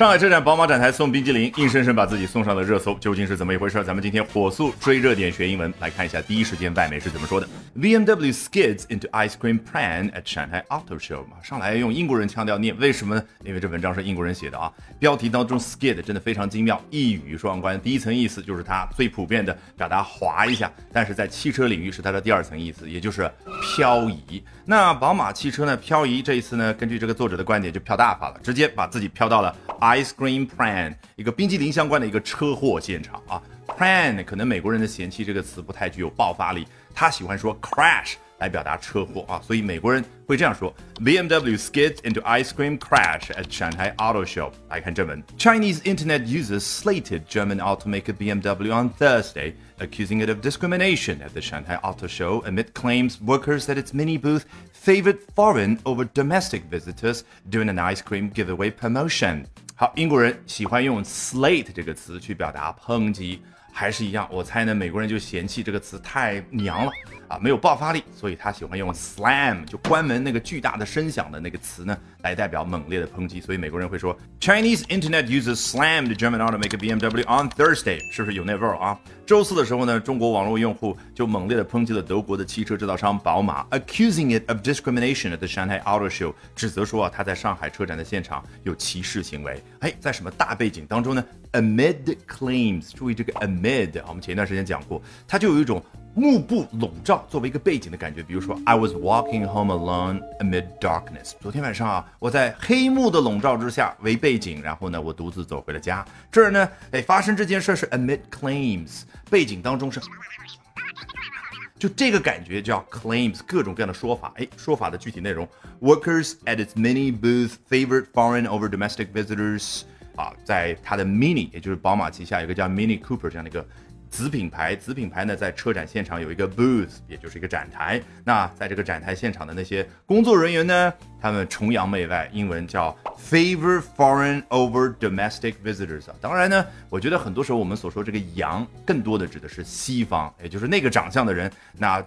上海车展宝马展台送冰激凌，硬生生把自己送上了热搜，究竟是怎么一回事？咱们今天火速追热点学英文，来看一下第一时间外媒是怎么说的。BMW skids into ice cream plan at Shanghai Auto Show。上来用英国人腔调念，为什么呢？因为这文章是英国人写的啊。标题当中 skid 真的非常精妙，一语双关。第一层意思就是它最普遍的表达滑一下，但是在汽车领域是它的第二层意思，也就是漂移。那宝马汽车呢？漂移这一次呢，根据这个作者的观点就飘大发了，直接把自己飘到了。Ice cream plan，一个冰激凌相关的一个车祸现场啊。Plan 可能美国人的嫌弃这个词不太具有爆发力，他喜欢说 crash 来表达车祸啊，所以美国人会这样说：BMW skids into ice cream crash at Shanghai Auto Show。来看正文：Chinese internet users slated German automaker BMW on Thursday, accusing it of discrimination at the Shanghai Auto Show amid claims workers at its mini booth favored foreign over domestic visitors during an ice cream giveaway promotion. 好，英国人喜欢用 slate 这个词去表达抨击， 还是一样。我猜呢，美国人就嫌弃这个词太娘了啊，没有爆发力，所以他喜欢用 slam，就关门那个巨大的声响的那个词呢。来代表猛烈的抨击，所以美国人会说 Chinese internet users slammed German automaker BMW on Thursday，是不是有那味儿啊？周四的时候呢，中国网络用户就猛烈的抨击了德国的汽车制造商宝马，accusing it of discrimination at the Shanghai Auto Show，指责说啊，他在上海车展的现场有歧视行为。哎，在什么大背景当中呢？Amid claims，注意这个 amid，我们前一段时间讲过，它就有一种。幕布笼罩作为一个背景的感觉，比如说 I was walking home alone amid darkness。昨天晚上啊，我在黑幕的笼罩之下为背景，然后呢，我独自走回了家。这儿呢，哎，发生这件事是 amid claims，背景当中是，就这个感觉叫 claims，各种各样的说法。哎，说法的具体内容，Workers at its many booths favored foreign over domestic visitors。啊，在它的 mini，也就是宝马旗下有个叫 Mini Cooper 这样的一个。子品牌，子品牌呢，在车展现场有一个 booth，也就是一个展台。那在这个展台现场的那些工作人员呢，他们崇洋媚外，英文叫 favor foreign over domestic visitors 啊。当然呢，我觉得很多时候我们所说这个洋，更多的指的是西方，也就是那个长相的人。那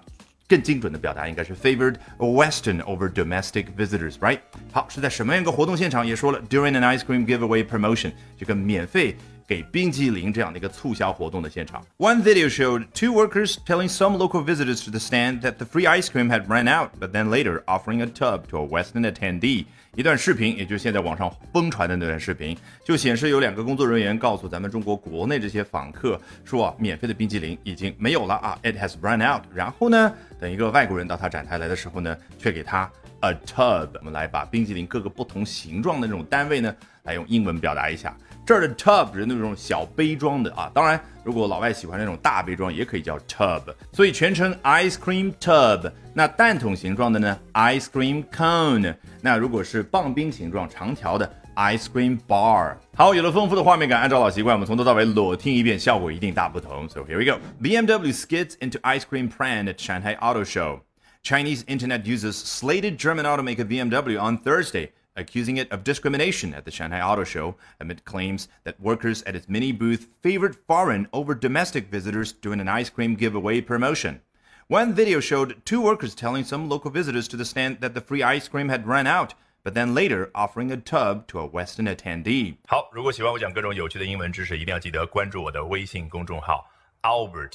更精准的表达应该是 favored Western over domestic visitors，right？好，是在什么样一个活动现场？也说了 during an ice cream giveaway promotion，这个免费。 给冰激凌这样的一个促销活动的现场。One video showed two workers telling some local visitors to the stand that the free ice cream had run out, but then later offering a tub to a Western attendee. 一段视频，也就是现在网上疯传的那段视频，就显示有两个工作人员告诉咱们中国国内这些访客说，免费的冰激凌已经没有了啊，it has run out。然后呢，等一个外国人到他展台来的时候呢，却给他 a tub。我们来把冰淇淋各个不同形状的这种单位呢，来用英文表达一下。这儿的 tub 是那种小杯装的啊，当然，如果老外喜欢那种大杯装，也可以叫 tub。所以全称 ice cream tub。那蛋筒形状的呢，ice cream cone。那如果是棒冰形状长条的，ice cream bar。好，有了丰富的画面感，按照老习惯，我们从头到尾裸听一遍，效果一定大不同。So here we go. BMW skids into ice cream pram at Shanghai Auto Show. Chinese internet users slated German automaker BMW on Thursday accusing it of discrimination at the Shanghai Auto Show amid claims that workers at its mini booth favored foreign over domestic visitors during an ice cream giveaway promotion. One video showed two workers telling some local visitors to the stand that the free ice cream had run out, but then later offering a tub to a Western attendee. 好，如果喜欢我讲各种有趣的英文知识，一定要记得关注我的微信公众号 Albert